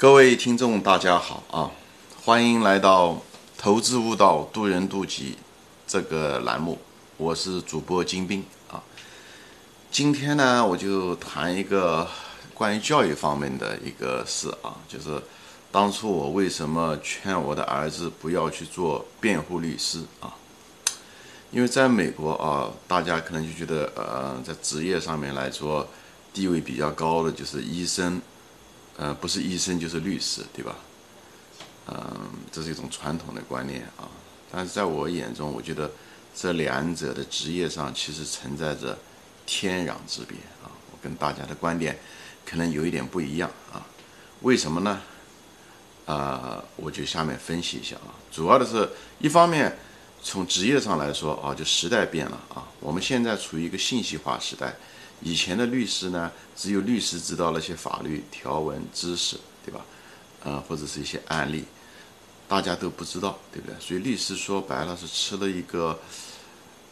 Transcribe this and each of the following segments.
各位听众，大家好啊！欢迎来到《投资悟道，渡人渡己》这个栏目，我是主播金兵啊。今天呢，我就谈一个关于教育方面的一个事啊，就是当初我为什么劝我的儿子不要去做辩护律师啊？因为在美国啊，大家可能就觉得呃，在职业上面来说，地位比较高的就是医生。呃，不是医生就是律师，对吧？嗯，这是一种传统的观念啊。但是在我眼中，我觉得这两者的职业上其实存在着天壤之别啊。我跟大家的观点可能有一点不一样啊。为什么呢？啊，我就下面分析一下啊。主要的是一方面，从职业上来说啊，就时代变了啊。我们现在处于一个信息化时代。以前的律师呢，只有律师知道那些法律条文知识，对吧？呃，或者是一些案例，大家都不知道，对不对？所以律师说白了是吃了一个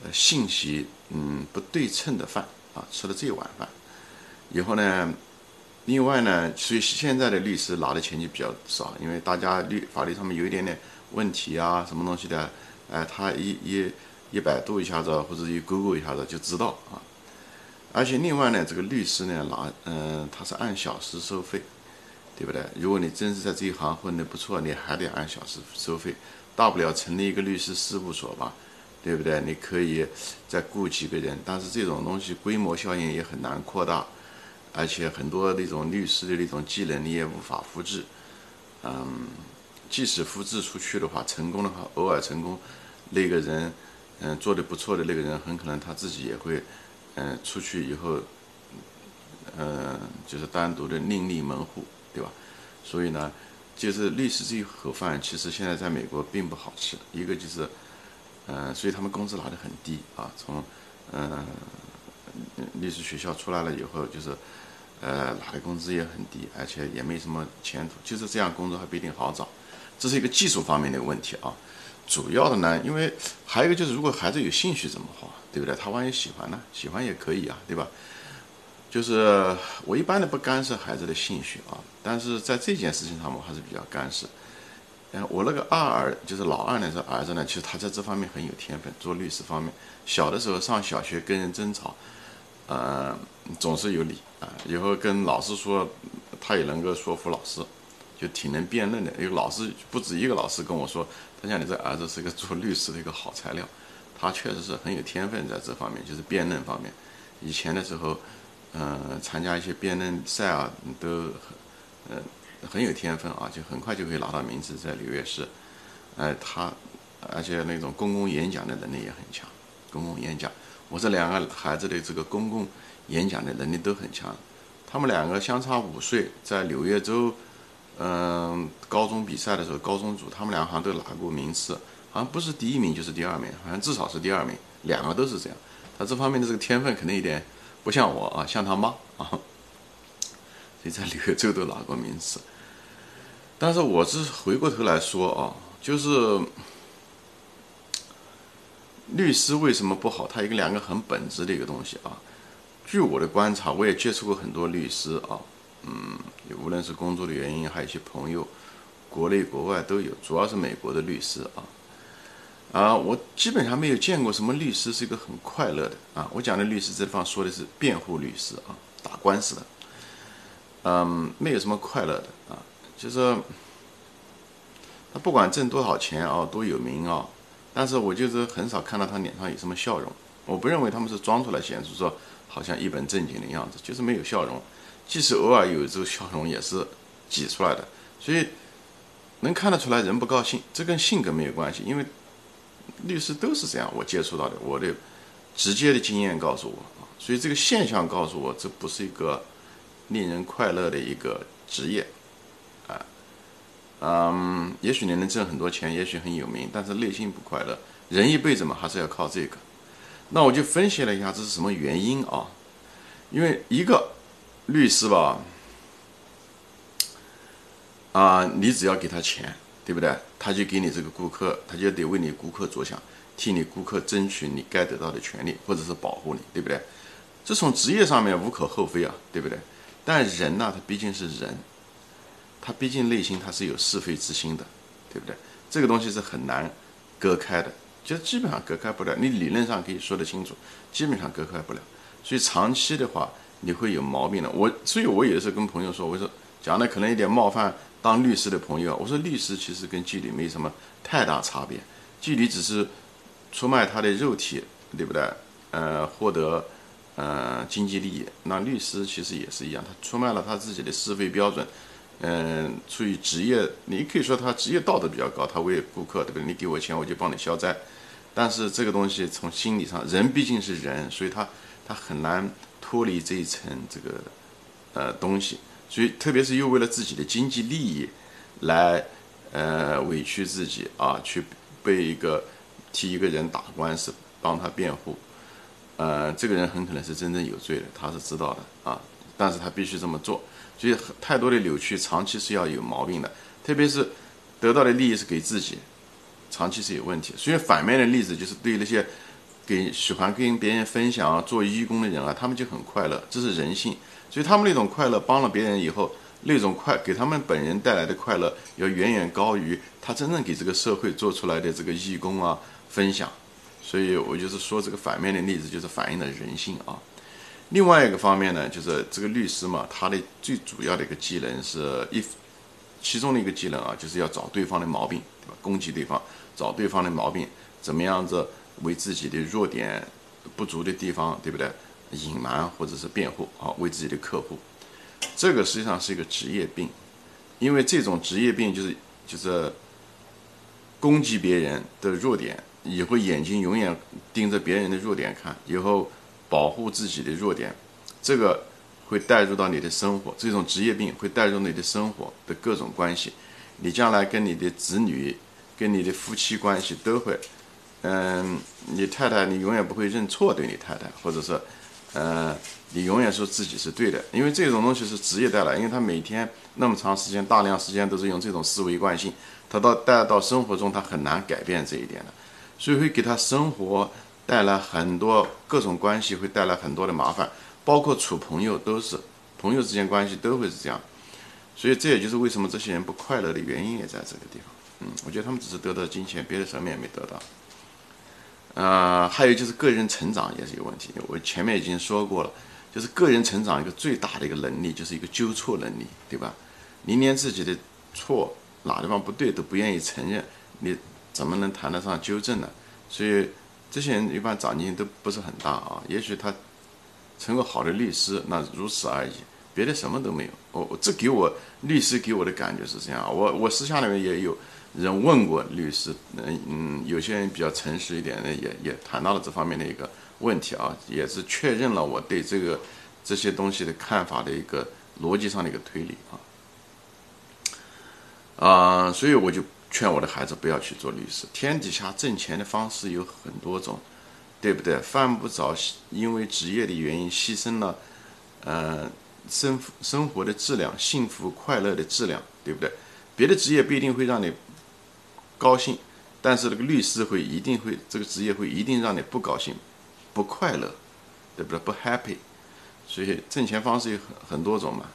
呃信息嗯不对称的饭啊，吃了这碗饭。以后呢，另外呢，所以现在的律师拿的钱就比较少，因为大家律法律上面有一点点问题啊，什么东西的，哎，他一一一百度一下子，或者一 Google 一下子就知道啊。而且另外呢，这个律师呢拿，嗯，他是按小时收费，对不对？如果你真是在这一行混得不错，你还得按小时收费，大不了成立一个律师事务所吧，对不对？你可以再雇几个人，但是这种东西规模效应也很难扩大，而且很多那种律师的那种技能你也无法复制，嗯，即使复制出去的话，成功的话，偶尔成功，那个人，嗯，做的不错的那个人，很可能他自己也会。嗯，出去以后，嗯，就是单独的另立门户，对吧？所以呢，就是律师这一盒饭，其实现在在美国并不好吃。一个就是，嗯，所以他们工资拿得很低啊。从嗯律师学校出来了以后，就是呃拿的工资也很低，而且也没什么前途。就是这样工作还不一定好找，这是一个技术方面的问题啊。主要的呢，因为还有一个就是，如果孩子有兴趣怎么画，对不对？他万一喜欢呢？喜欢也可以啊，对吧？就是我一般的不干涉孩子的兴趣啊，但是在这件事情上我还是比较干涉。嗯，我那个二儿就是老二那个儿子呢，其实他在这方面很有天分，做律师方面。小的时候上小学跟人争吵，呃，总是有理啊。以后跟老师说，他也能够说服老师。就挺能辩论的，有老师不止一个老师跟我说，他讲你这儿子是个做律师的一个好材料，他确实是很有天分在这方面，就是辩论方面。以前的时候，嗯，参加一些辩论赛啊，都很，呃，很有天分啊，就很快就可以拿到名次，在纽约市。哎，他，而且那种公共演讲的能力也很强，公共演讲。我这两个孩子的这个公共演讲的能力都很强，他们两个相差五岁，在纽约州。嗯，高中比赛的时候，高中组他们两个好像都拿过名次，好像不是第一名就是第二名，好像至少是第二名，两个都是这样。他这方面的这个天分可能有点不像我啊，像他妈啊，所以在纽约州都拿过名次。但是我是回过头来说啊，就是律师为什么不好？他一个两个很本质的一个东西啊。据我的观察，我也接触过很多律师啊。嗯，无论是工作的原因，还有一些朋友，国内国外都有，主要是美国的律师啊。啊，我基本上没有见过什么律师是一个很快乐的啊。我讲的律师这地方说的是辩护律师啊，打官司的。嗯，没有什么快乐的啊，就是他不管挣多少钱啊，多有名啊，但是我就是很少看到他脸上有什么笑容。我不认为他们是装出来显示说好像一本正经的样子，就是没有笑容。即使偶尔有这个笑容，也是挤出来的，所以能看得出来人不高兴。这跟性格没有关系，因为律师都是这样，我接触到的，我的直接的经验告诉我啊。所以这个现象告诉我，这不是一个令人快乐的一个职业啊。嗯，也许你能挣很多钱，也许很有名，但是内心不快乐。人一辈子嘛，还是要靠这个。那我就分析了一下，这是什么原因啊？因为一个。律师吧，啊，你只要给他钱，对不对？他就给你这个顾客，他就得为你顾客着想，替你顾客争取你该得到的权利，或者是保护你，对不对？这从职业上面无可厚非啊，对不对？但人呢，他毕竟是人，他毕竟内心他是有是非之心的，对不对？这个东西是很难割开的，就基本上隔开不了。你理论上可以说得清楚，基本上隔开不了。所以长期的话，你会有毛病的。我，所以我有的时候跟朋友说，我说讲的可能有点冒犯当律师的朋友，我说律师其实跟妓女没什么太大差别，妓女只是出卖他的肉体，对不对？呃，获得呃经济利益。那律师其实也是一样，他出卖了他自己的是非标准。嗯，出于职业，你可以说他职业道德比较高，他为顾客，对不对？你给我钱，我就帮你消灾。但是这个东西从心理上，人毕竟是人，所以他他很难脱离这一层这个呃东西。所以特别是又为了自己的经济利益来呃委屈自己啊，去被一个替一个人打官司，帮他辩护。呃，这个人很可能是真正有罪的，他是知道的啊，但是他必须这么做。所以太多的扭曲，长期是要有毛病的。特别是得到的利益是给自己，长期是有问题。所以反面的例子就是对那些给喜欢跟别人分享啊、做义工的人啊，他们就很快乐，这是人性。所以他们那种快乐，帮了别人以后，那种快给他们本人带来的快乐，要远远高于他真正给这个社会做出来的这个义工啊分享。所以我就是说这个反面的例子，就是反映了人性啊。另外一个方面呢，就是这个律师嘛，他的最主要的一个技能是一，其中的一个技能啊，就是要找对方的毛病，对吧？攻击对方，找对方的毛病，怎么样子为自己的弱点、不足的地方，对不对？隐瞒或者是辩护啊，为自己的客户，这个实际上是一个职业病，因为这种职业病就是就是攻击别人的弱点，以后眼睛永远盯着别人的弱点看，以后。保护自己的弱点，这个会带入到你的生活。这种职业病会带入你的生活的各种关系。你将来跟你的子女、跟你的夫妻关系都会，嗯，你太太你永远不会认错对你太太，或者是，呃，你永远说自己是对的，因为这种东西是职业带来，因为他每天那么长时间、大量时间都是用这种思维惯性，他到带到生活中他很难改变这一点的，所以会给他生活。带来很多各种关系，会带来很多的麻烦，包括处朋友都是，朋友之间关系都会是这样，所以这也就是为什么这些人不快乐的原因也在这个地方。嗯，我觉得他们只是得到金钱，别的什么也没得到。呃，还有就是个人成长也是有问题，我前面已经说过了，就是个人成长一个最大的一个能力就是一个纠错能力，对吧？你连自己的错哪地方不对都不愿意承认，你怎么能谈得上纠正呢？所以。这些人一般长进都不是很大啊，也许他成个好的律师，那如此而已，别的什么都没有。我这给我律师给我的感觉是这样。我我私下里面也有人问过律师，嗯嗯，有些人比较诚实一点的，也也谈到了这方面的一个问题啊，也是确认了我对这个这些东西的看法的一个逻辑上的一个推理啊。啊，所以我就。劝我的孩子不要去做律师。天底下挣钱的方式有很多种，对不对？犯不着因为职业的原因牺牲了，呃，生生活的质量、幸福快乐的质量，对不对？别的职业不一定会让你高兴，但是这个律师会一定会这个职业会一定让你不高兴、不快乐，对不对？不 happy。所以挣钱方式有很很多种嘛，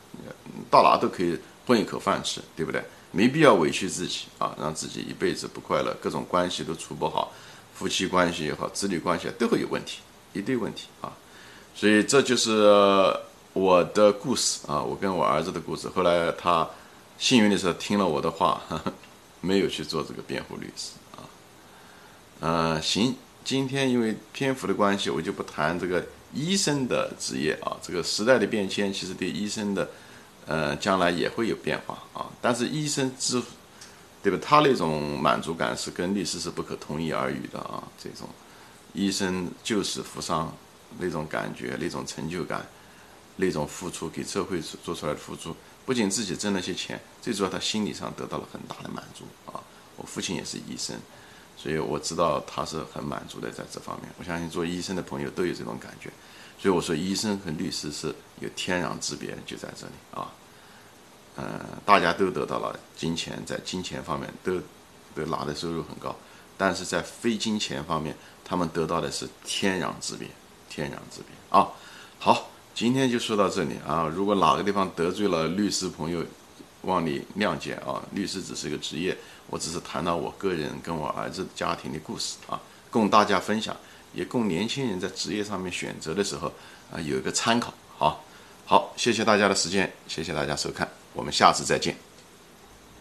到哪都可以混一口饭吃，对不对？没必要委屈自己啊，让自己一辈子不快乐，各种关系都处不好，夫妻关系也好，子女关系都会有问题，一堆问题啊。所以这就是我的故事啊，我跟我儿子的故事。后来他幸运的是听了我的话，没有去做这个辩护律师啊。呃，行，今天因为篇幅的关系，我就不谈这个医生的职业啊。这个时代的变迁，其实对医生的。呃，将来也会有变化啊，但是医生之，对吧？他那种满足感是跟律师是不可同日而语的啊。这种医生救死扶伤那种感觉、那种成就感、那种付出给社会做出来的付出，不仅自己挣了些钱，最主要他心理上得到了很大的满足啊。我父亲也是医生，所以我知道他是很满足的在这方面。我相信做医生的朋友都有这种感觉。所以我说，医生和律师是有天壤之别，就在这里啊。嗯，大家都得到了金钱，在金钱方面都都拿的收入很高，但是在非金钱方面，他们得到的是天壤之别，天壤之别啊。好，今天就说到这里啊。如果哪个地方得罪了律师朋友，望你谅解啊。律师只是一个职业，我只是谈到我个人跟我儿子家庭的故事啊，供大家分享，也供年轻人在职业上面选择的时候啊有一个参考。好，好，谢谢大家的时间，谢谢大家收看，我们下次再见。